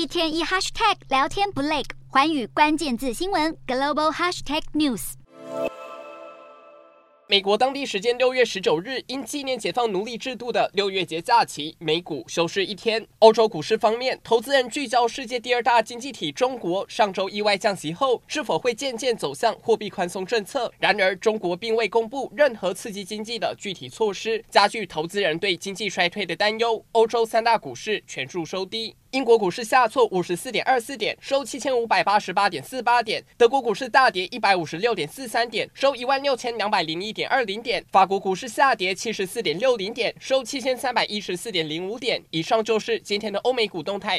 一天一 hashtag 聊天不累，寰宇关键字新闻 global hashtag news。美国当地时间六月十九日，因纪念解放奴隶制度的六月节假期，美股休市一天。欧洲股市方面，投资人聚焦世界第二大经济体中国上周意外降息后，是否会渐渐走向货币宽松政策？然而，中国并未公布任何刺激经济的具体措施，加剧投资人对经济衰退的担忧。欧洲三大股市全数收低。英国股市下挫五十四点二四点，收七千五百八十八点四八点；德国股市大跌一百五十六点四三点，收一万六千两百零一点二零点；法国股市下跌七十四点六零点，收七千三百一十四点零五点。以上就是今天的欧美股动态，